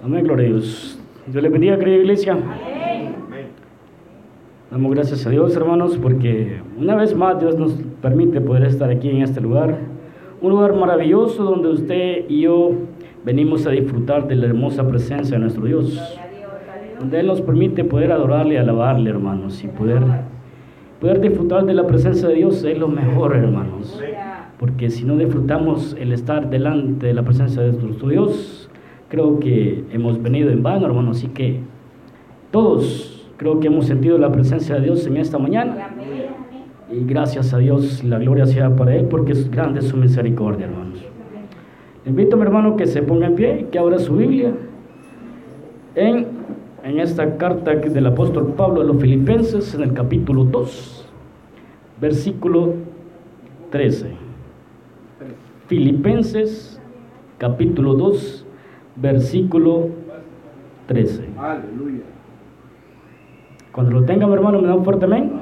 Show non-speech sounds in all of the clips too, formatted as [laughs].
Amén, gloria a Dios. Dios le bendiga, querida iglesia. Damos gracias a Dios, hermanos, porque una vez más Dios nos permite poder estar aquí en este lugar. Un lugar maravilloso donde usted y yo venimos a disfrutar de la hermosa presencia de nuestro Dios. Donde Él nos permite poder adorarle alabarle, hermanos, y poder, poder disfrutar de la presencia de Dios es lo mejor, hermanos. Porque si no disfrutamos el estar delante de la presencia de nuestro Dios, creo que hemos venido en vano, hermanos. Así que todos Creo que hemos sentido la presencia de Dios en esta mañana. Y gracias a Dios, la gloria sea para Él, porque es grande su misericordia, hermanos. invito a mi hermano que se ponga en pie, que abra su Biblia en, en esta carta del apóstol Pablo a los filipenses, en el capítulo 2, versículo 13. Filipenses, capítulo 2, versículo 13. Aleluya. Cuando lo tenga, mi hermano, me da un fuerte amén.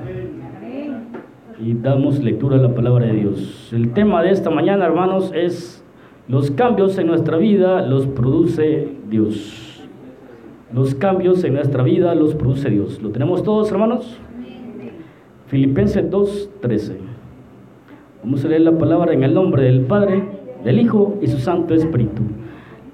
Y damos lectura a la palabra de Dios. El tema de esta mañana, hermanos, es los cambios en nuestra vida los produce Dios. Los cambios en nuestra vida los produce Dios. ¿Lo tenemos todos, hermanos? Filipenses 2:13. Vamos a leer la palabra en el nombre del Padre, del Hijo y su Santo Espíritu.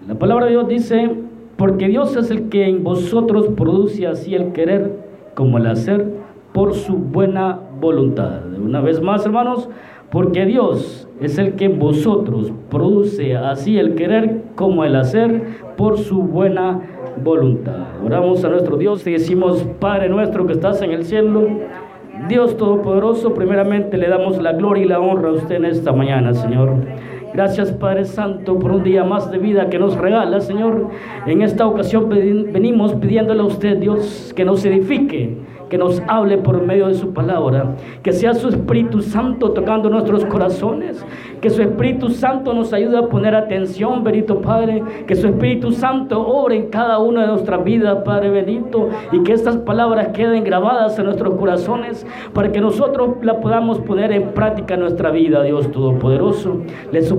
La palabra de Dios dice, porque Dios es el que en vosotros produce así el querer como el hacer por su buena voluntad. Una vez más, hermanos, porque Dios es el que vosotros produce así el querer como el hacer por su buena voluntad. Oramos a nuestro Dios y decimos, Padre nuestro que estás en el cielo, Dios Todopoderoso, primeramente le damos la gloria y la honra a usted en esta mañana, Señor. Gracias Padre Santo por un día más de vida que nos regala, Señor. En esta ocasión venimos pidiéndole a usted, Dios, que nos edifique que nos hable por medio de su palabra, que sea su Espíritu Santo tocando nuestros corazones, que su Espíritu Santo nos ayude a poner atención, bendito Padre, que su Espíritu Santo obre en cada una de nuestras vidas, Padre bendito, y que estas palabras queden grabadas en nuestros corazones para que nosotros las podamos poner en práctica en nuestra vida, Dios Todopoderoso.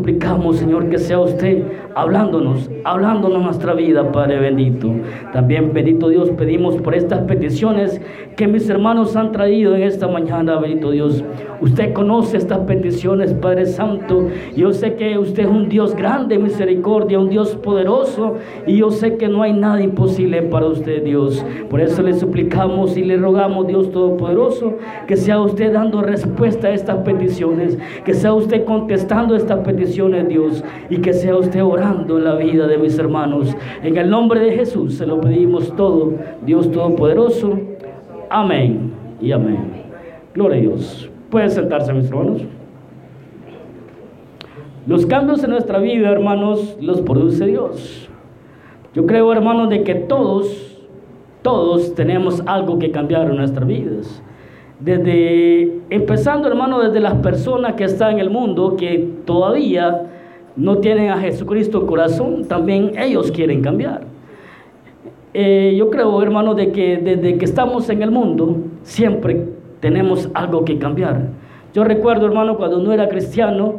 Suplicamos, Señor, que sea usted hablándonos, hablándonos nuestra vida, Padre bendito. También, bendito Dios, pedimos por estas peticiones que mis hermanos han traído en esta mañana, bendito Dios. Usted conoce estas peticiones, Padre Santo. Yo sé que usted es un Dios grande, misericordia, un Dios poderoso. Y yo sé que no hay nada imposible para usted, Dios. Por eso le suplicamos y le rogamos, Dios Todopoderoso, que sea usted dando respuesta a estas peticiones. Que sea usted contestando estas peticiones, Dios. Y que sea usted orando en la vida de mis hermanos. En el nombre de Jesús se lo pedimos todo, Dios Todopoderoso. Amén y amén. Gloria a Dios. Pueden sentarse, mis hermanos. Los cambios en nuestra vida, hermanos, los produce Dios. Yo creo, hermanos, de que todos, todos tenemos algo que cambiar en nuestras vidas. Desde, empezando, hermano, desde las personas que están en el mundo, que todavía no tienen a Jesucristo en corazón, también ellos quieren cambiar. Eh, yo creo, hermano, de que desde que estamos en el mundo, siempre tenemos algo que cambiar. Yo recuerdo, hermano, cuando no era cristiano,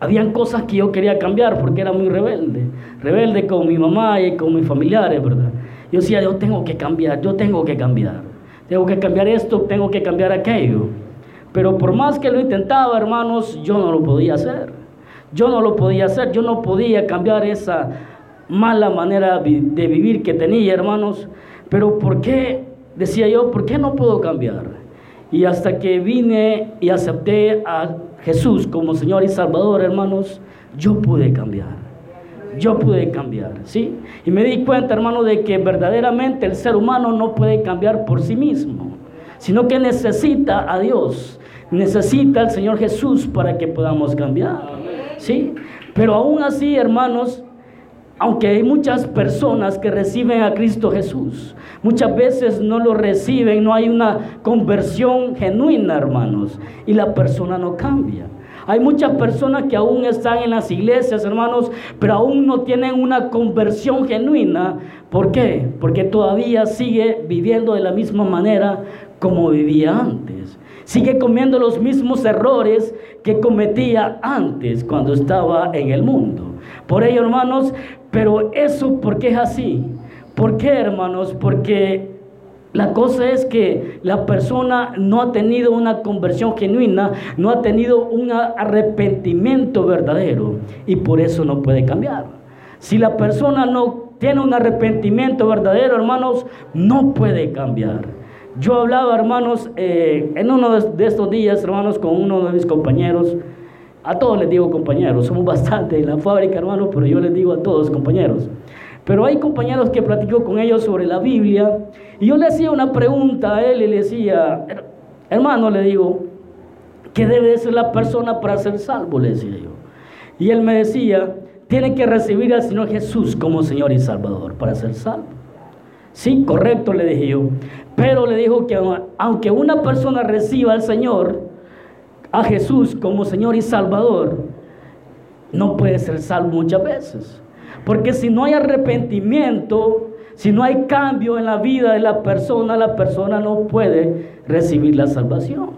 habían cosas que yo quería cambiar porque era muy rebelde. Rebelde con mi mamá y con mis familiares, ¿verdad? Yo decía, yo tengo que cambiar, yo tengo que cambiar. Tengo que cambiar esto, tengo que cambiar aquello. Pero por más que lo intentaba, hermanos, yo no lo podía hacer. Yo no lo podía hacer, yo no podía cambiar esa mala manera de vivir que tenía, hermanos. Pero ¿por qué? Decía yo, ¿por qué no puedo cambiar? Y hasta que vine y acepté a Jesús como Señor y Salvador, hermanos, yo pude cambiar. Yo pude cambiar, ¿sí? Y me di cuenta, hermano, de que verdaderamente el ser humano no puede cambiar por sí mismo, sino que necesita a Dios, necesita al Señor Jesús para que podamos cambiar, ¿sí? Pero aún así, hermanos, aunque hay muchas personas que reciben a Cristo Jesús, muchas veces no lo reciben, no hay una conversión genuina, hermanos, y la persona no cambia. Hay muchas personas que aún están en las iglesias, hermanos, pero aún no tienen una conversión genuina. ¿Por qué? Porque todavía sigue viviendo de la misma manera como vivía antes. Sigue comiendo los mismos errores que cometía antes cuando estaba en el mundo. Por ello, hermanos, Pero eso, ¿por qué es así? ¿Por qué, hermanos? Porque la cosa es que la persona no ha tenido una conversión genuina, no ha tenido un arrepentimiento verdadero y por eso no puede cambiar. Si la persona no tiene un arrepentimiento verdadero, hermanos, no puede cambiar. Yo hablaba, hermanos, eh, en uno de estos días, hermanos, con uno de mis compañeros. A todos les digo compañeros, somos [laughs] bastante en la fábrica, hermanos, pero yo les digo a todos compañeros. Pero hay compañeros que platico con ellos sobre la Biblia y yo le hacía una pregunta a él y le decía, hermano, le digo, ¿qué debe ser la persona para ser salvo? Le decía yo. Y él me decía, tiene que recibir al Señor Jesús como Señor y Salvador para ser salvo. Sí, correcto, le dije yo. Pero le dijo que aunque una persona reciba al Señor, a Jesús como Señor y Salvador, no puede ser salvo muchas veces. Porque si no hay arrepentimiento, si no hay cambio en la vida de la persona, la persona no puede recibir la salvación.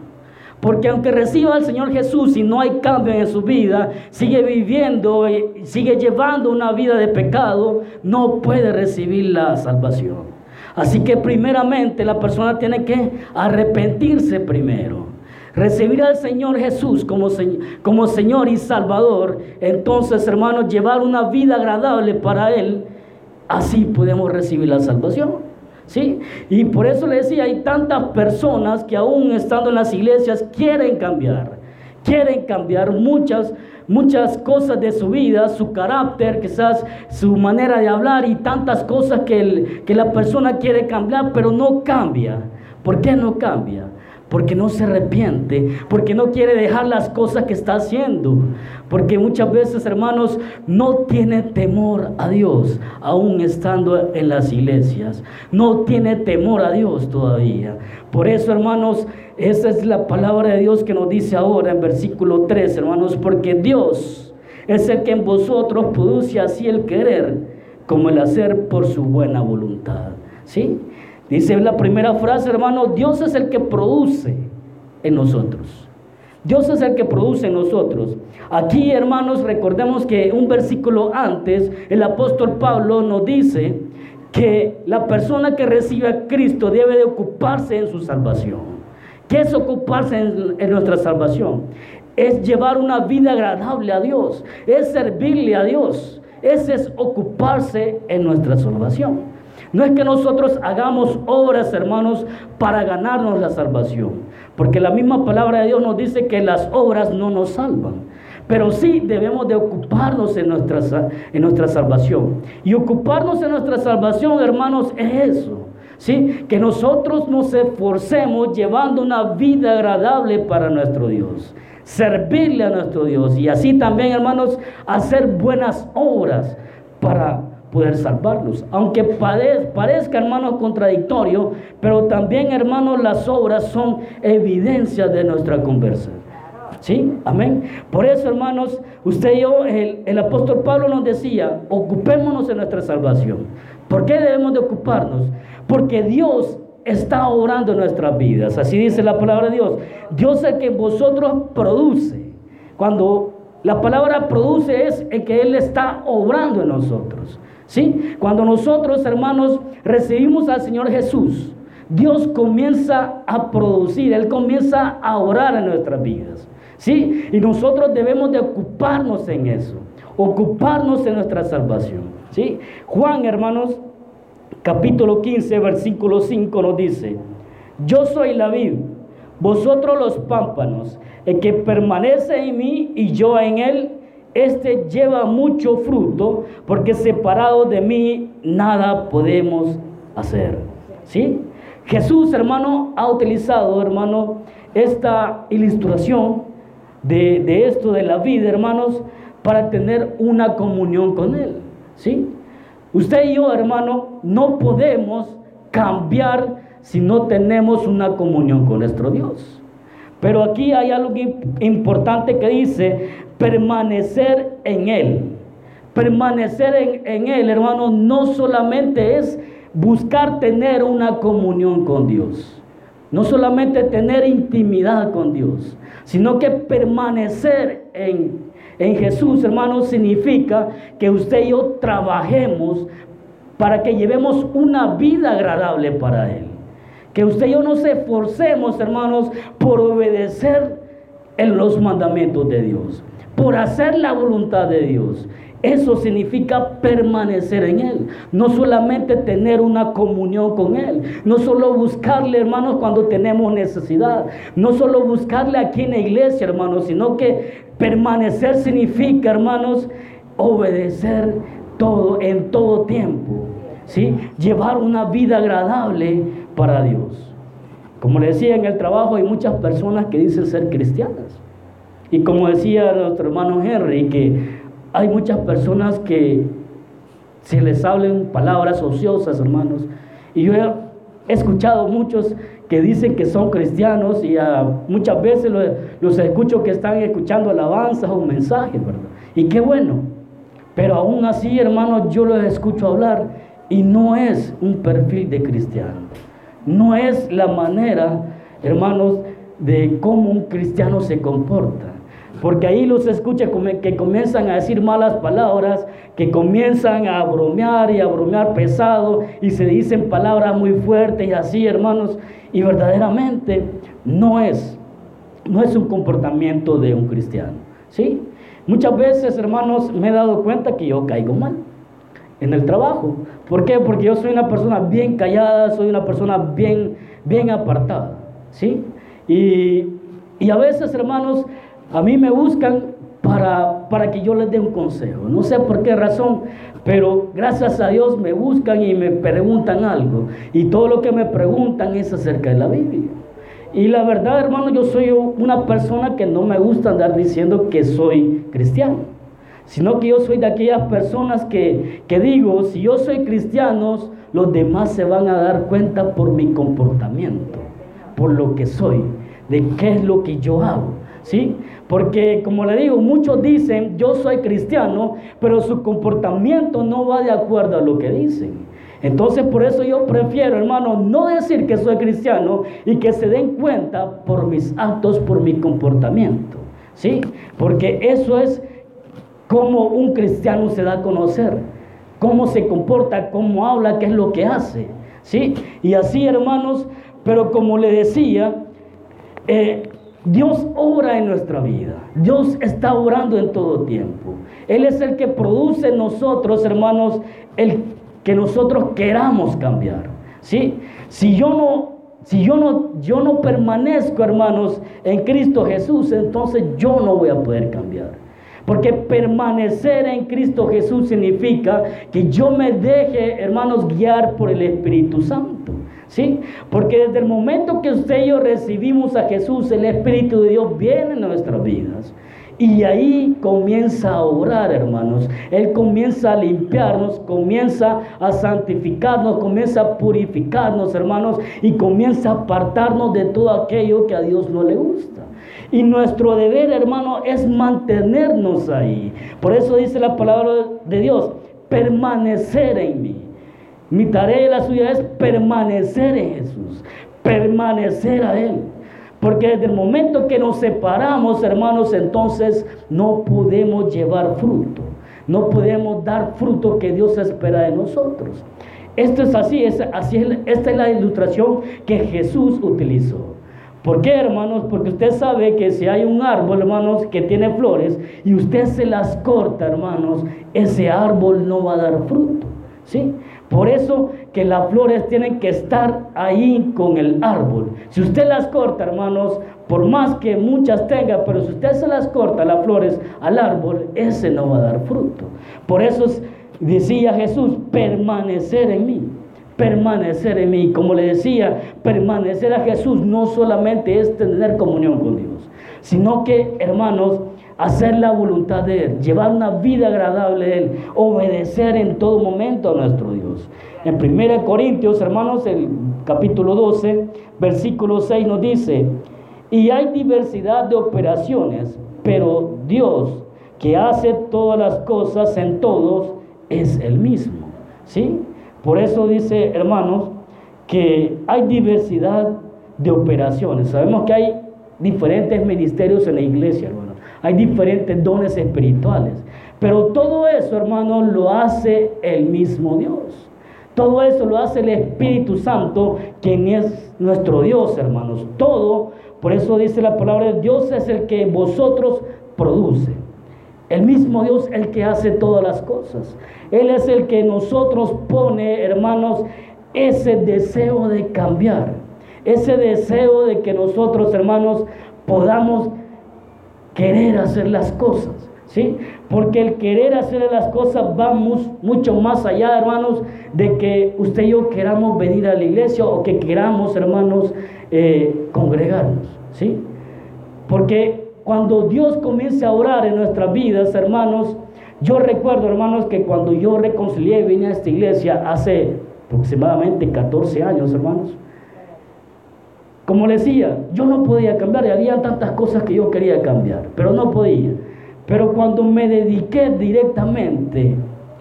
Porque aunque reciba al Señor Jesús y no hay cambio en su vida, sigue viviendo, sigue llevando una vida de pecado, no puede recibir la salvación. Así que primeramente la persona tiene que arrepentirse primero recibir al Señor Jesús como, Señor y Salvador, entonces hermanos, llevar una vida agradable para Él, así podemos recibir la salvación. ¿Sí? Y por eso le decía, hay tantas personas que aún estando en las iglesias quieren cambiar, quieren cambiar muchas, muchas cosas de su vida, su carácter, quizás su manera de hablar y tantas cosas que, que la persona quiere cambiar, pero no cambia. ¿Por qué no cambia? Porque no se arrepiente, porque no quiere dejar las cosas que está haciendo, porque muchas veces, hermanos, no tiene temor a Dios, aún estando en las iglesias, no tiene temor a Dios todavía. Por eso, hermanos, esa es la palabra de Dios que nos dice ahora en versículo 3, hermanos, porque Dios es el que en vosotros produce así el querer como el hacer por su buena voluntad. ¿Sí? Dice la primera frase, hermano, Dios es el que produce en nosotros. Dios es el que produce en nosotros. Aquí, hermanos, recordemos que un versículo antes, el apóstol Pablo nos dice que la persona que recibe a Cristo debe de ocuparse en su salvación. ¿Qué es ocuparse en, en nuestra salvación? Es llevar una vida agradable a Dios, es servirle a Dios, ese es ocuparse en nuestra salvación. No es que nosotros hagamos obras, hermanos, para ganarnos la salvación. Porque la misma palabra de Dios nos dice que las obras no nos salvan. Pero sí debemos de ocuparnos en nuestra, en nuestra salvación. Y ocuparnos en nuestra salvación, hermanos, es eso. ¿sí? Que nosotros nos esforcemos llevando una vida agradable para nuestro Dios. Servirle a nuestro Dios. Y así también, hermanos, hacer buenas obras para poder salvarlos. Aunque parezca, hermanos, contradictorio, pero también, hermanos, las obras son evidencias de nuestra conversión. ¿Sí? Amén. Por eso, hermanos, usted y yo, el, el apóstol Pablo nos decía, ocupémonos de nuestra salvación. ¿Por qué debemos de ocuparnos? Porque Dios está obrando en nuestras vidas. Así dice la palabra de Dios. Dios es el que vosotros produce. Cuando la palabra produce es el que Él está obrando en nosotros. ¿Sí? Cuando nosotros, hermanos, recibimos al Señor Jesús, Dios comienza a producir, Él comienza a orar en nuestras vidas. ¿Sí? Y nosotros debemos de ocuparnos en eso, ocuparnos en nuestra salvación. ¿Sí? Juan, hermanos, capítulo 15, versículo 5 nos dice, yo soy la vid, vosotros los pámpanos, el que permanece en mí y yo en él, este lleva mucho fruto, porque separado de mí nada podemos hacer. ¿Sí? Jesús, hermano, ha utilizado, hermano, esta ilustración de, de, esto de la vida, hermanos, para tener una comunión con Él. ¿Sí? Usted y yo, hermano, no podemos cambiar si no tenemos una comunión con nuestro Dios. Pero aquí hay algo importante que dice, permanecer en Él. Permanecer en, Él, hermano, no solamente es buscar tener una comunión con Dios. No solamente tener intimidad con Dios, sino que permanecer en, en Jesús, hermanos, significa que usted y yo trabajemos para que llevemos una vida agradable para Él. Que usted y yo nos esforcemos, hermanos, por obedecer en los mandamientos de Dios, por hacer la voluntad de Dios. Eso significa permanecer en Él. No solamente tener una comunión con Él. No solo buscarle, hermanos, cuando tenemos necesidad. No solo buscarle aquí en la iglesia, hermanos, sino que permanecer significa, hermanos, obedecer todo en todo tiempo. ¿sí? Llevar una vida agradable para Dios. Como le decía en el trabajo, hay muchas personas que dicen ser cristianas. Y como decía nuestro hermano Henry, que hay muchas personas que se les hablen palabras ociosas, hermanos. Y yo he escuchado muchos que dicen que son cristianos y muchas veces los, los, escucho que están escuchando alabanzas o mensajes, ¿verdad? Y qué bueno. Pero aún así, hermanos, yo los escucho hablar y no es un perfil de cristiano. No es la manera, hermanos, de cómo un cristiano se comporta. Porque ahí los escucha que comienzan a decir malas palabras, que comienzan a bromear y a bromear pesado y se dicen palabras muy fuertes y así, hermanos. Y verdaderamente no es, no es un comportamiento de un cristiano. ¿Sí? Muchas veces, hermanos, me he dado cuenta que yo caigo mal en el trabajo. ¿Por qué? Porque yo soy una persona bien callada, soy una persona bien, bien apartada. ¿Sí? Y, y a veces, hermanos, a mí me buscan para, para que yo les dé un consejo. No sé por qué razón, pero gracias a Dios me buscan y me preguntan algo. Y todo lo que me preguntan es acerca de la Biblia. Y la verdad, hermano, yo soy una persona que no me gusta andar diciendo que soy cristiano sino que yo soy de aquellas personas que, digo, si yo soy cristiano, los demás se van a dar cuenta por mi comportamiento, por lo que soy, de qué es lo que yo hago. ¿Sí? Porque como le digo, muchos dicen, yo soy cristiano, pero su comportamiento no va de acuerdo a lo que dicen. Entonces por eso yo prefiero, hermano, no decir que soy cristiano y que se den cuenta por mis actos, por mi comportamiento. ¿Sí? Porque eso es cómo un cristiano se da a conocer, cómo se comporta, cómo habla, qué es lo que hace. ¿sí? Y así, hermanos, pero como le decía, eh, Dios obra en nuestra vida. Dios está obrando en todo tiempo. Él es el que produce en nosotros, hermanos, el que nosotros queramos cambiar. ¿sí? Si yo no si yo no, yo no permanezco, hermanos, en Cristo Jesús, entonces yo no voy a poder cambiar. Porque permanecer en Cristo Jesús significa que yo me deje, hermanos, guiar por el Espíritu Santo. ¿Sí? Porque desde el momento que usted y yo recibimos a Jesús, el Espíritu de Dios viene en nuestras vidas. Y ahí comienza a orar, hermanos. Él comienza a limpiarnos, comienza a santificarnos, comienza a purificarnos, hermanos, y comienza a apartarnos de todo aquello que a Dios no le gusta. Y nuestro deber, hermano, es mantenernos ahí. Por eso dice la palabra de Dios, permanecer en mí. Mi tarea y la suya es permanecer en Jesús, permanecer a Él. Porque desde el momento que nos separamos, hermanos, entonces no podemos llevar fruto. No podemos dar fruto que Dios espera de nosotros. Esto es así, es, así esta es la ilustración que Jesús utilizó. ¿Por qué, hermanos? Porque usted sabe que si hay un árbol, hermanos, que tiene flores y usted se las corta, hermanos, ese árbol no va a dar fruto. ¿Sí? Por eso que las flores tienen que estar ahí con el árbol. Si usted las corta, hermanos, por más que muchas tenga, pero si usted se las corta las flores al árbol, ese no va a dar fruto. Por eso decía Jesús, permanecer en mí permanecer en mí. Como le decía, permanecer a Jesús no solamente es tener comunión con Dios, sino que, hermanos, hacer la voluntad de Él, llevar una vida agradable a Él, obedecer en todo momento a nuestro Dios. En 1 Corintios, hermanos, el capítulo 12, versículo 6 nos dice, y hay diversidad de operaciones, pero Dios que hace todas las cosas en todos es el mismo. ¿Sí? Por eso dice, hermanos, que hay diversidad de operaciones. Sabemos que hay diferentes ministerios en la iglesia, hermanos. hay diferentes dones espirituales. Pero todo eso, hermanos, lo hace el mismo Dios. Todo eso lo hace el Espíritu Santo, quien es nuestro Dios, hermanos. Todo, por eso dice la palabra Dios, es el que vosotros produce. El mismo Dios el que hace todas las cosas. Él es el que nosotros pone, hermanos, ese deseo de cambiar. Ese deseo de que nosotros, hermanos, podamos querer hacer las cosas. ¿Sí? Porque el querer hacer las cosas va mucho más allá, hermanos, de que usted y yo queramos venir a la iglesia o que queramos, hermanos, eh, congregarnos. ¿Sí? Porque cuando Dios comience a orar en nuestras vidas, hermanos, yo recuerdo, hermanos, que cuando yo reconcilié y vine a esta iglesia hace aproximadamente 14 años, hermanos, como le decía, yo no podía cambiar y había tantas cosas que yo quería cambiar, pero no podía. Pero cuando me dediqué directamente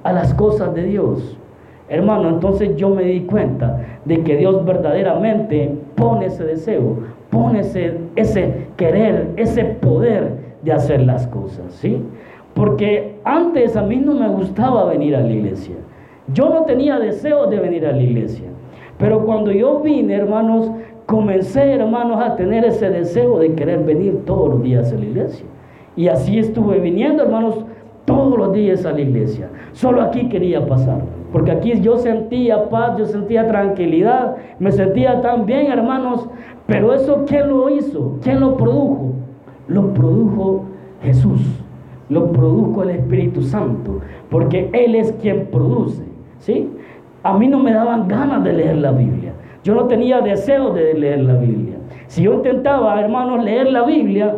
a las cosas de Dios, hermano, entonces yo me di cuenta de que Dios verdaderamente pone ese deseo, pone ese, ese querer, ese poder de hacer las cosas, ¿sí? Porque antes a mí no me gustaba venir a la iglesia. Yo no tenía deseo de venir a la iglesia. Pero cuando yo vine, hermanos, comencé, hermanos, a tener ese deseo de querer venir todos los días a la iglesia. Y así estuve viniendo, hermanos, todos los días a la iglesia. Solo aquí quería pasar. Porque aquí yo sentía paz, yo sentía tranquilidad, me sentía tan bien, hermanos. Pero eso, ¿quién lo hizo? ¿Quién lo produjo? Lo produjo Jesús. Lo produjo el Espíritu Santo. Porque Él es quien produce. ¿Sí? A mí no me daban ganas de leer la Biblia. Yo no tenía deseo de leer la Biblia. Si yo intentaba, hermanos, leer la Biblia,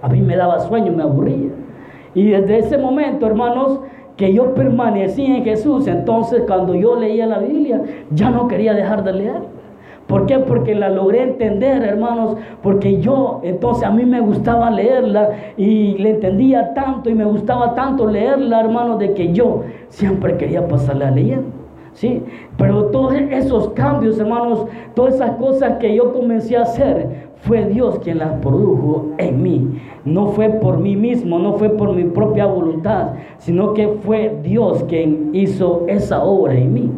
a mí me daba sueño, me aburría. Y desde ese momento, hermanos, que yo permanecí en Jesús, entonces cuando yo leía la Biblia, ya no quería dejar de leer. ¿Por qué? Porque la logré entender, hermanos, porque yo, entonces a mí me gustaba leerla y le entendía tanto y me gustaba tanto leerla, hermanos, de que yo siempre quería pasarla leyendo. ¿sí? Pero todos esos cambios, hermanos, todas esas cosas que yo comencé a hacer, fue Dios quien las produjo en mí. No fue por mí mismo, no fue por mi propia voluntad, sino que fue Dios quien hizo esa obra en mí.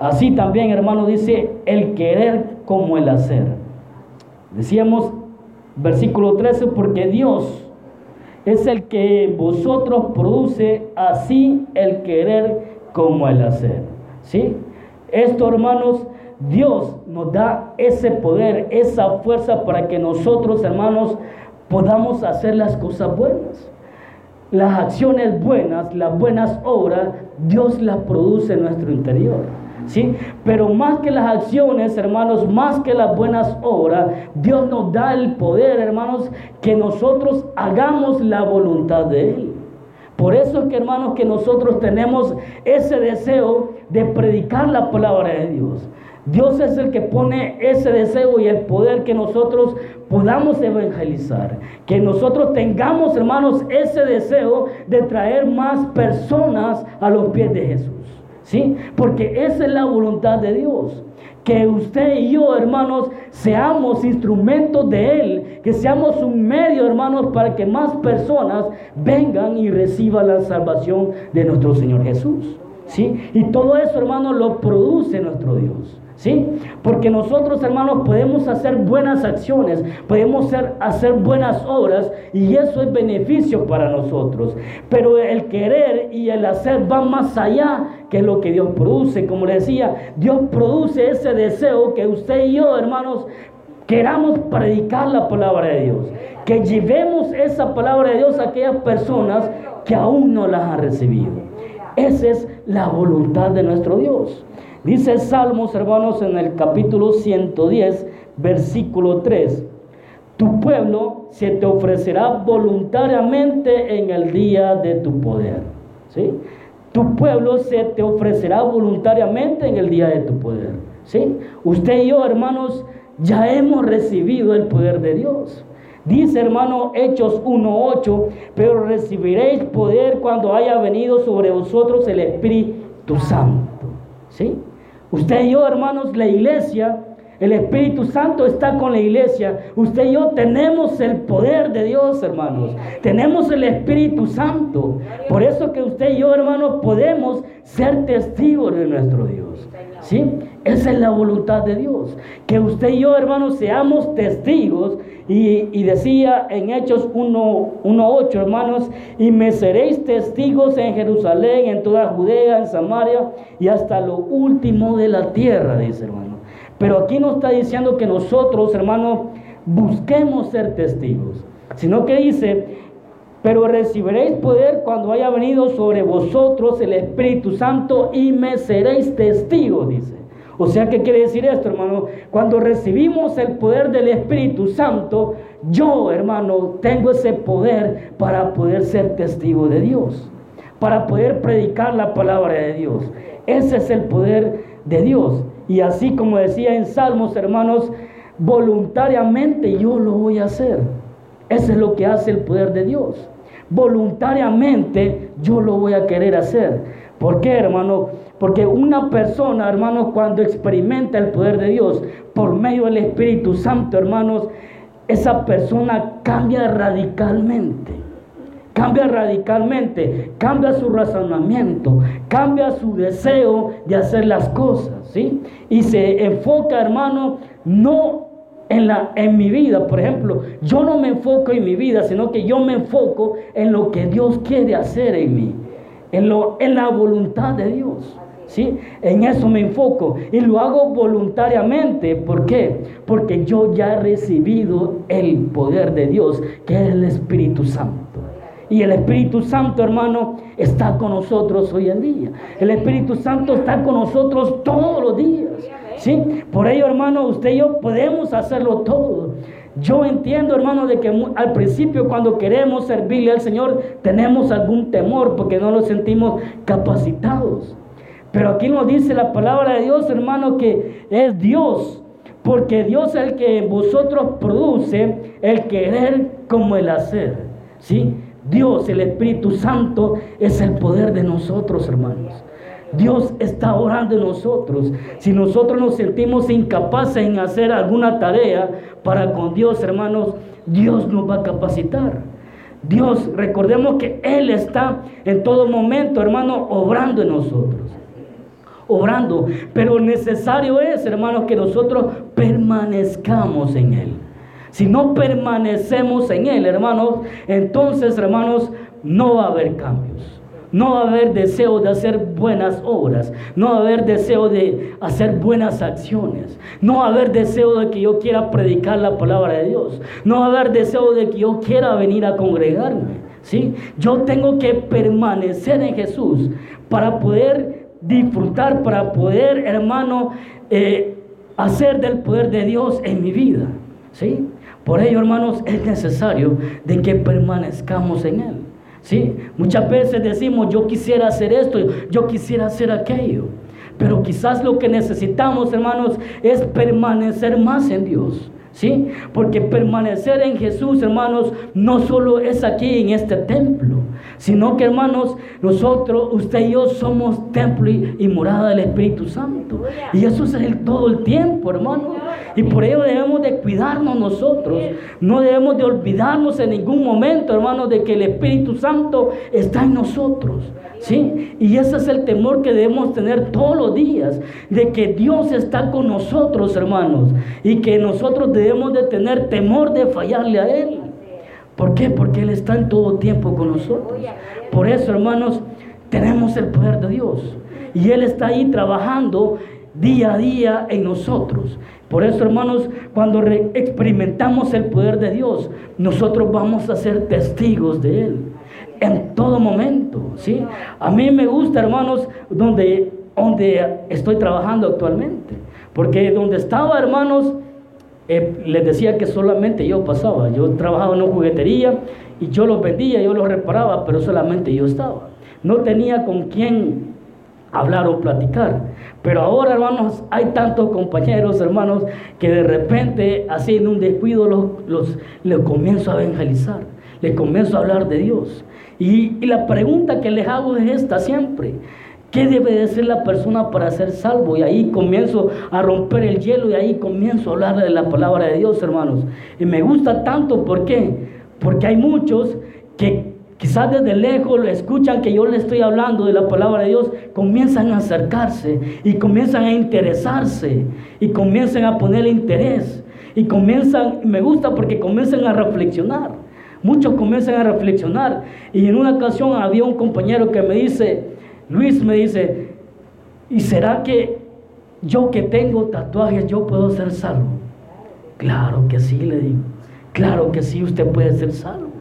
Así también, hermano, dice el querer como el hacer. Decíamos, versículo 13, porque Dios es el que vosotros produce así el querer como el hacer. ¿Sí? Esto, hermanos, Dios nos da ese poder, esa fuerza para que nosotros, hermanos, podamos hacer las cosas buenas. Las acciones buenas, las buenas obras, Dios las produce en nuestro interior. ¿Sí? Pero más que las acciones, hermanos, más que las buenas obras, Dios nos da el poder, hermanos, que nosotros hagamos la voluntad de Él. Por eso es que hermanos que nosotros tenemos ese deseo de predicar la palabra de Dios. Dios es el que pone ese deseo y el poder que nosotros podamos evangelizar. Que nosotros tengamos, hermanos, ese deseo de traer más personas a los pies de Jesús. ¿Sí? Porque esa es la voluntad de Dios que usted y yo, hermanos, seamos instrumentos de Él, que seamos un medio, hermanos, para que más personas vengan y reciban la salvación de nuestro Señor Jesús. ¿Sí? Y todo eso, hermanos, lo produce nuestro Dios. ¿Sí? Porque nosotros, hermanos, podemos hacer buenas acciones, podemos hacer, buenas obras y eso es beneficio para nosotros. Pero el querer y el hacer van más allá que lo que Dios produce. Como le decía, Dios produce ese deseo que usted y yo, hermanos, queramos predicar la palabra de Dios. Que llevemos esa palabra de Dios a aquellas personas que aún no las han recibido. Esa es la voluntad de nuestro Dios. Dice Salmos, hermanos, en el capítulo 110, versículo 3. Tu pueblo se te ofrecerá voluntariamente en el día de tu poder. ¿Sí? Tu pueblo se te ofrecerá voluntariamente en el día de tu poder. ¿Sí? Usted y yo, hermanos, ya hemos recibido el poder de Dios. Dice hermano Hechos 1.8, pero recibiréis poder cuando haya venido sobre vosotros el Espíritu Santo. ¿Sí? Usted y yo, hermanos, la iglesia, El Espíritu Santo está con la iglesia. Usted y yo tenemos el poder de Dios, hermanos. Tenemos el Espíritu Santo. Por eso que usted y yo, hermanos, podemos ser testigos de nuestro Dios. ¿Sí? Esa es la voluntad de Dios. Que usted y yo, hermanos, seamos testigos. Y, decía en Hechos 1.8, hermanos, y me seréis testigos en Jerusalén, en toda Judea, en Samaria y hasta lo último de la tierra, dice hermano. Pero aquí no está diciendo que nosotros, hermanos, busquemos ser testigos, sino que dice, pero recibiréis poder cuando haya venido sobre vosotros el Espíritu Santo y me seréis testigos, dice. O sea, ¿qué quiere decir esto, hermano? Cuando recibimos el poder del Espíritu Santo, yo, hermano, tengo ese poder para poder ser testigo de Dios, para poder predicar la palabra de Dios. Ese es el poder de Dios. Y así como decía en Salmos, hermanos, voluntariamente yo lo voy a hacer. Eso es lo que hace el poder de Dios. Voluntariamente yo lo voy a querer hacer. ¿Por qué, hermano? Porque una persona, hermanos, cuando experimenta el poder de Dios por medio del Espíritu Santo, hermanos, esa persona cambia radicalmente. Cambia radicalmente, cambia su razonamiento, cambia su deseo de hacer las cosas, ¿sí? Y se enfoca, hermano, no en, la, en mi vida, por ejemplo, yo no me enfoco en mi vida, sino que yo me enfoco en lo que Dios quiere hacer en mí, en, lo, en la voluntad de Dios. ¿Sí? En eso me enfoco y lo hago voluntariamente. ¿Por qué? Porque yo ya he recibido el poder de Dios, que es el Espíritu Santo. Y el Espíritu Santo, hermano, está con nosotros hoy en día. El Espíritu Santo está con nosotros todos los días. ¿Sí? Por ello, hermano, usted y yo podemos hacerlo todo. Yo entiendo, hermano, de que al principio cuando queremos servirle al Señor tenemos algún temor porque no nos sentimos capacitados. Pero aquí nos dice la palabra de Dios, hermano, que es Dios. Porque Dios es el que en vosotros produce el querer como el hacer. ¿Sí? Dios, el Espíritu Santo, es el poder de nosotros, hermanos. Dios está orando en nosotros. Si nosotros nos sentimos incapaces en hacer alguna tarea para con Dios, hermanos, Dios nos va a capacitar. Dios, recordemos que Él está en todo momento, hermano, obrando en nosotros. Obrando. Pero necesario es, hermanos, que nosotros permanezcamos en Él. Si no permanecemos en Él, hermanos, entonces, hermanos, no va a haber cambios. No va a haber deseo de hacer buenas obras. No va a haber deseo de hacer buenas acciones. No va a haber deseo de que yo quiera predicar la palabra de Dios. No va a haber deseo de que yo quiera venir a congregarme. ¿sí? Yo tengo que permanecer en Jesús para poder disfrutar, para poder, hermano, eh, hacer del poder de Dios en mi vida. ¿sí? Por ello, hermanos, es necesario de que permanezcamos en Él. ¿Sí? Muchas veces decimos, yo quisiera hacer esto, yo quisiera hacer aquello. Pero quizás lo que necesitamos, hermanos, es permanecer más en Dios. ¿Sí? Porque permanecer en Jesús, hermanos, no solo es aquí en este templo, sino que, hermanos, nosotros, usted y yo somos templo y, morada del Espíritu Santo. Y eso es el, todo el tiempo, hermanos. Y por ello debemos de cuidarnos nosotros. No debemos de olvidarnos en ningún momento, hermanos, de que el Espíritu Santo está en nosotros. ¿Sí? Y ese es el temor que debemos tener todos los días, de que Dios está con nosotros, hermanos, y que nosotros debemos de tener temor de fallarle a Él. ¿Por qué? Porque Él está en todo tiempo con nosotros. Por eso, hermanos, tenemos el poder de Dios. Y Él está ahí trabajando día a día en nosotros. Por eso, hermanos, cuando experimentamos el poder de Dios, nosotros vamos a ser testigos de Él en todo momento, ¿sí? A mí me gusta, hermanos, donde, donde estoy trabajando actualmente. Porque donde estaba, hermanos, eh, les decía que solamente yo pasaba. Yo trabajaba en una juguetería y yo los vendía, yo los reparaba, pero solamente yo estaba. No tenía con quién hablar o platicar. Pero ahora, hermanos, hay tantos compañeros, hermanos, que de repente, así en un descuido, los, los, les comienzo a evangelizar, les comienzo a hablar de Dios. Y, la pregunta que les hago es esta siempre. ¿Qué debe de ser la persona para ser salvo? Y ahí comienzo a romper el hielo y ahí comienzo a hablar de la palabra de Dios, hermanos. Y me gusta tanto, ¿por qué? Porque hay muchos que quizás desde lejos lo escuchan que yo le estoy hablando de la palabra de Dios, comienzan a acercarse y comienzan a interesarse y comienzan a ponerle interés. Y comienzan, me gusta porque comienzan a reflexionar. Muchos comienzan a reflexionar. Y en una ocasión había un compañero que me dice, Luis me dice, ¿y será que yo que tengo tatuajes, yo puedo ser salvo? Claro que sí, le digo. Claro que sí, usted puede ser salvo.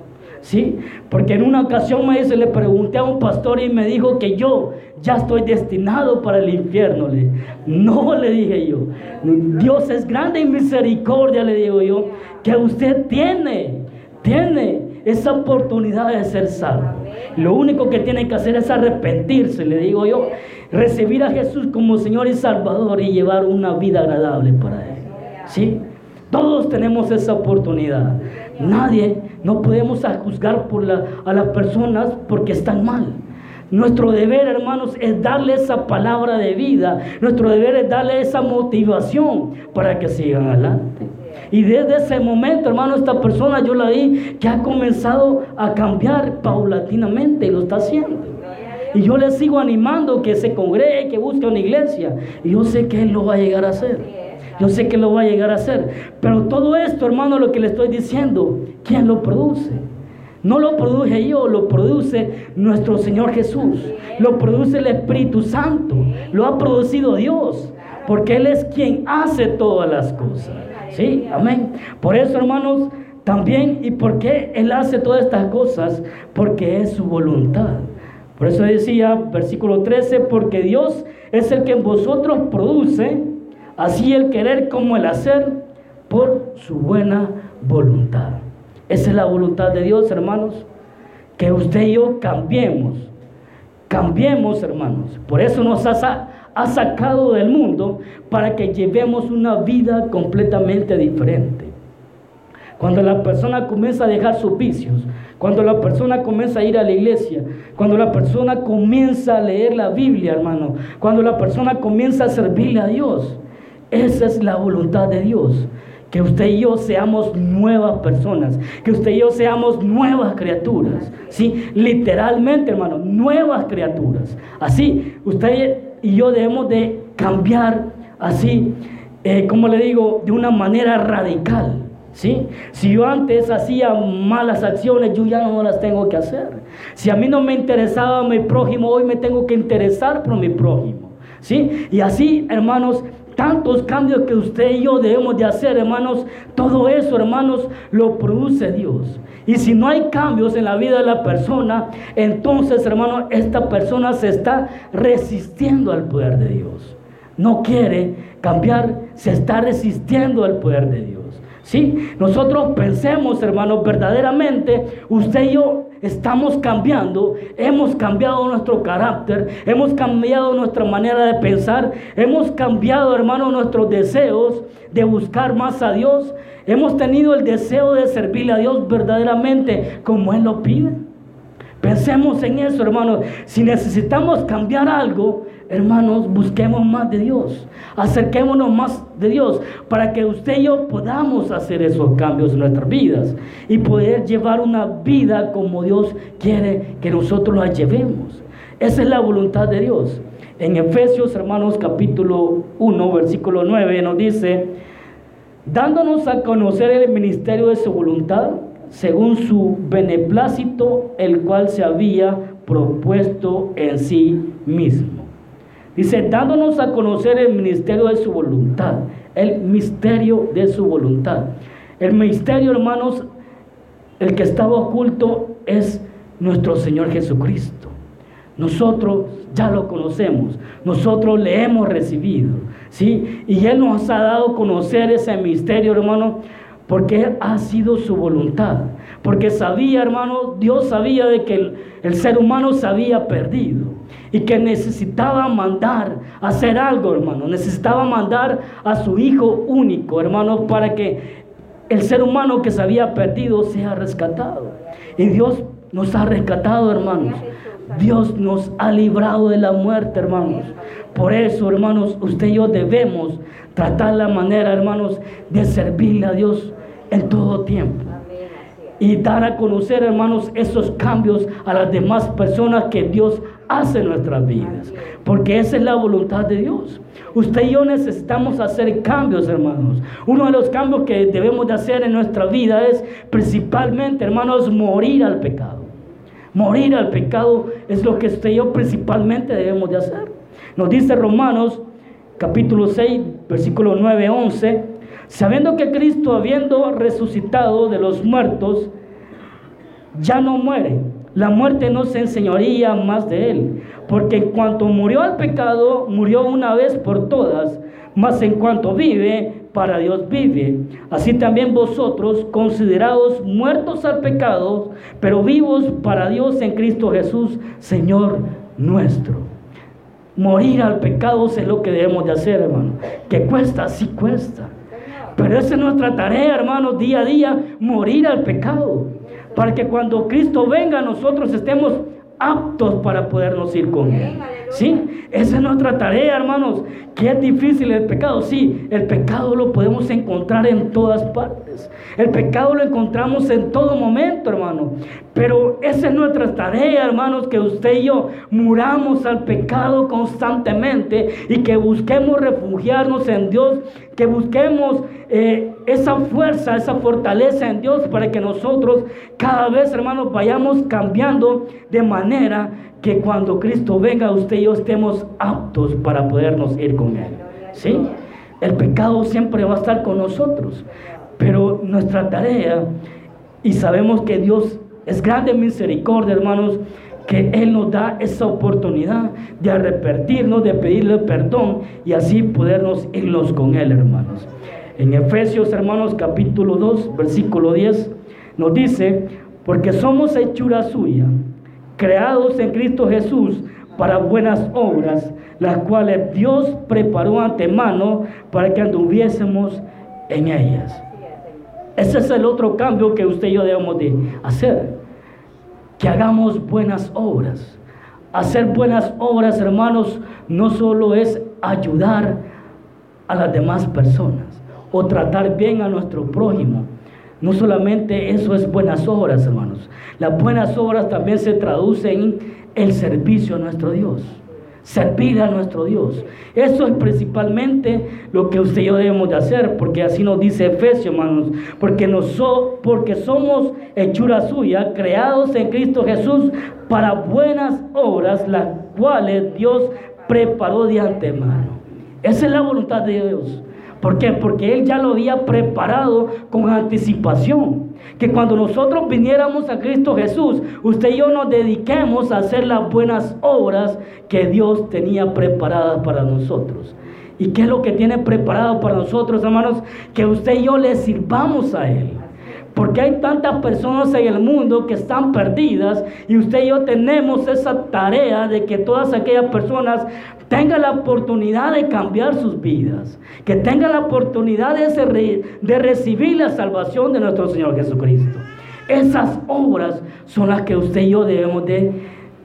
¿Sí? Porque en una ocasión me dice, le pregunté a un pastor y me dijo que yo ya estoy destinado para el infierno. Le, no, [laughs] le dije yo. Dios es grande en misericordia, le digo yo, que usted tiene, tiene esa oportunidad de ser salvo. Lo único que tiene que hacer es arrepentirse, le digo yo, recibir a Jesús como Señor y Salvador y llevar una vida agradable para Él. ¿Sí? Todos tenemos esa oportunidad. Nadie, no podemos juzgar a las personas porque están mal. Nuestro deber, hermanos, es darle esa palabra de vida. Nuestro deber es darle esa motivación para que sigan adelante. Y desde ese momento, hermano, esta persona yo la vi que ha comenzado a cambiar paulatinamente y lo está haciendo. Y yo le sigo animando que se congregue, que busque una iglesia. Y yo sé que él lo va a llegar a hacer. Yo sé que lo va a llegar a hacer. Pero todo esto, hermano, lo que le estoy diciendo, ¿quién lo produce? No lo produce yo, lo produce nuestro Señor Jesús. Lo produce el Espíritu Santo. Lo ha producido Dios. Porque Él es quien hace todas las cosas. Sí, amén. Por eso, hermanos, también, ¿y por qué Él hace todas estas cosas? Porque es su voluntad. Por eso decía, versículo 13, porque Dios es el que en vosotros produce, así el querer como el hacer, por su buena voluntad. Esa es la voluntad de Dios, hermanos. Que usted y yo cambiemos. Cambiemos, hermanos. Por eso nos ha, ha sacado del mundo para que llevemos una vida completamente diferente. Cuando la persona comienza a dejar sus vicios, cuando la persona comienza a ir a la iglesia, cuando la persona comienza a leer la Biblia, hermano, cuando la persona comienza a servirle a Dios, esa es la voluntad de Dios. Que usted y yo seamos nuevas personas, que usted y yo seamos nuevas criaturas, ¿sí? Literalmente, hermano, nuevas criaturas. Así, usted y yo debemos de cambiar así, eh, como le digo, de una manera radical. ¿Sí? Si yo antes hacía malas acciones, yo ya no las tengo que hacer. Si a mí no me interesaba mi prójimo, hoy me tengo que interesar por mi prójimo. ¿Sí? Y así, hermanos, tantos cambios que usted y yo debemos de hacer, hermanos, todo eso, hermanos, lo produce Dios. Y si no hay cambios en la vida de la persona, entonces, hermano, esta persona se está resistiendo al poder de Dios. No quiere cambiar, se está resistiendo al poder de Dios. ¿Sí? Nosotros pensemos, hermanos, verdaderamente, usted y yo estamos cambiando, hemos cambiado nuestro carácter, hemos cambiado nuestra manera de pensar, hemos cambiado, hermano, nuestros deseos de buscar más a Dios, hemos tenido el deseo de servirle a Dios verdaderamente como Él lo pide. Pensemos en eso, hermanos. Si necesitamos cambiar algo, hermanos, busquemos más de Dios. Acerquémonos más de Dios para que usted y yo podamos hacer esos cambios en nuestras vidas y poder llevar una vida como Dios quiere que nosotros la llevemos. Esa es la voluntad de Dios. En Efesios, hermanos, capítulo 1, versículo 9, nos dice, dándonos a conocer el ministerio de su voluntad, según su beneplácito, el cual se había propuesto en sí mismo Dice, dándonos a conocer el ministerio de su voluntad. El misterio de su voluntad. El misterio, hermanos, el que estaba oculto es nuestro Señor Jesucristo. Nosotros ya lo conocemos, nosotros le hemos recibido, ¿sí? Y Él nos ha dado a conocer ese misterio, hermano, porque ha sido su voluntad. Porque sabía, hermano, Dios sabía de que el, ser humano se había perdido y que necesitaba mandar hacer algo, hermano. Necesitaba mandar a su hijo único, hermano, para que el ser humano que se había perdido sea rescatado. Y Dios nos ha rescatado, hermanos. Dios nos ha librado de la muerte, hermanos. Por eso, hermanos, usted y yo debemos tratar la manera, hermanos, de servirle a Dios en todo tiempo. Y dar a conocer, hermanos, esos cambios a las demás personas que Dios hace en nuestras vidas. Porque esa es la voluntad de Dios. Usted y yo necesitamos hacer cambios, hermanos. Uno de los cambios que debemos de hacer en nuestra vida es principalmente, hermanos, morir al pecado. Morir al pecado es lo que usted y yo principalmente debemos de hacer. Nos dice Romanos capítulo 6, versículo 9, 11, sabiendo que Cristo, habiendo resucitado de los muertos, ya no muere. La muerte no se enseñoría más de él, porque en cuanto murió al pecado, murió una vez por todas, mas en cuanto vive, para Dios vive. Así también vosotros, considerados muertos al pecado, pero vivos para Dios en Cristo Jesús, Señor nuestro. Morir al pecado es lo que debemos de hacer, hermano. Que cuesta, sí cuesta. Pero esa es nuestra tarea, hermanos, día a día, morir al pecado. Para que cuando Cristo venga, nosotros estemos aptos para podernos ir con Él. ¿Sí? Esa es nuestra tarea, hermanos. Que es difícil el pecado. Sí, el pecado lo podemos encontrar en todas partes. El pecado lo encontramos en todo momento, hermano. Pero esa es nuestra tarea, hermanos, que usted y yo muramos al pecado constantemente y que busquemos refugiarnos en Dios, que busquemos eh, esa fuerza, esa fortaleza en Dios para que nosotros cada vez, hermanos, vayamos cambiando de manera que cuando Cristo venga, usted y yo estemos aptos para podernos ir con Él. ¿Sí? El pecado siempre va a estar con nosotros, pero nuestra tarea, y sabemos que Dios es grande misericordia, hermanos, que Él nos da esa oportunidad de arrepentirnos, de pedirle perdón y así podernos irnos con Él, hermanos. En Efesios, hermanos, capítulo 2, versículo 10, nos dice, porque somos hechura suya creados en Cristo Jesús para buenas obras, las cuales Dios preparó antemano para que anduviésemos en ellas. Ese es el otro cambio que usted y yo debemos de hacer. Que hagamos buenas obras. Hacer buenas obras, hermanos, no solo es ayudar a las demás personas o tratar bien a nuestro prójimo, no solamente eso es buenas obras, hermanos. Las buenas obras también se traducen en el servicio a nuestro Dios. Servir a nuestro Dios. Eso es principalmente lo que usted y yo debemos de hacer, porque así nos dice Efesios, hermanos. Porque, porque somos hechura suya, creados en Cristo Jesús para buenas obras, las cuales Dios preparó de antemano. Esa es la voluntad de Dios. ¿Por qué? Porque Él ya lo había preparado con anticipación. Que cuando nosotros viniéramos a Cristo Jesús, usted y yo nos dediquemos a hacer las buenas obras que Dios tenía preparadas para nosotros. ¿Y qué es lo que tiene preparado para nosotros, hermanos? Que usted y yo le sirvamos a Él. Porque hay tantas personas en el mundo que están perdidas y usted y yo tenemos esa tarea de que todas aquellas personas tengan la oportunidad de cambiar sus vidas, que tengan la oportunidad de, recibir la salvación de nuestro Señor Jesucristo. Esas obras son las que usted y yo debemos de,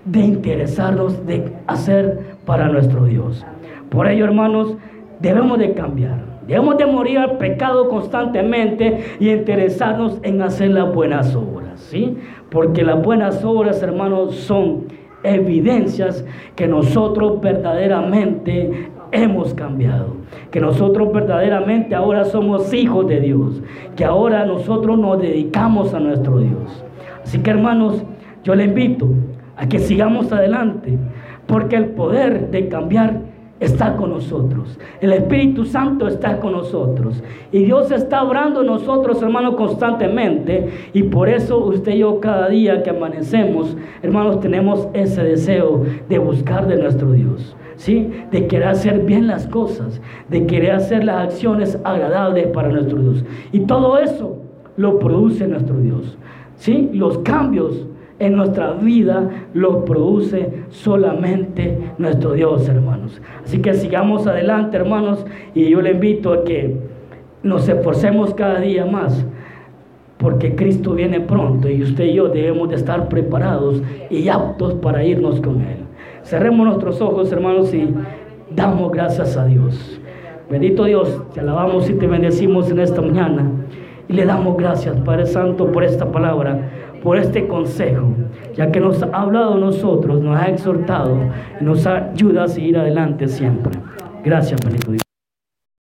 de interesarnos, de hacer para nuestro Dios. Por ello, hermanos, debemos de cambiar. Debemos de morir al pecado constantemente y interesarnos en hacer las buenas obras, ¿sí? Porque las buenas obras, hermanos, son evidencias que nosotros verdaderamente hemos cambiado, que nosotros verdaderamente ahora somos hijos de Dios, que ahora nosotros nos dedicamos a nuestro Dios. Así que hermanos, yo le invito a que sigamos adelante, porque el poder de cambiar está con nosotros. El Espíritu Santo está con nosotros. Y Dios está obrando en nosotros, hermanos, constantemente. Y por eso usted y yo cada día que amanecemos, hermanos, tenemos ese deseo de buscar de nuestro Dios. ¿Sí? De querer hacer bien las cosas, de querer hacer las acciones agradables para nuestro Dios. Y todo eso lo produce nuestro Dios. ¿Sí? Los cambios en nuestra vida lo produce solamente nuestro Dios, hermanos. Así que sigamos adelante, hermanos, y yo le invito a que nos esforcemos cada día más porque Cristo viene pronto y usted y yo debemos de estar preparados y aptos para irnos con Él. Cerremos nuestros ojos, hermanos, y damos gracias a Dios. Bendito Dios, te alabamos y te bendecimos en esta mañana. Y le damos gracias, Padre Santo, por esta palabra, por este consejo, ya que nos ha hablado nosotros, nos ha exhortado nos ayuda a seguir adelante siempre. Gracias, bendito Dios.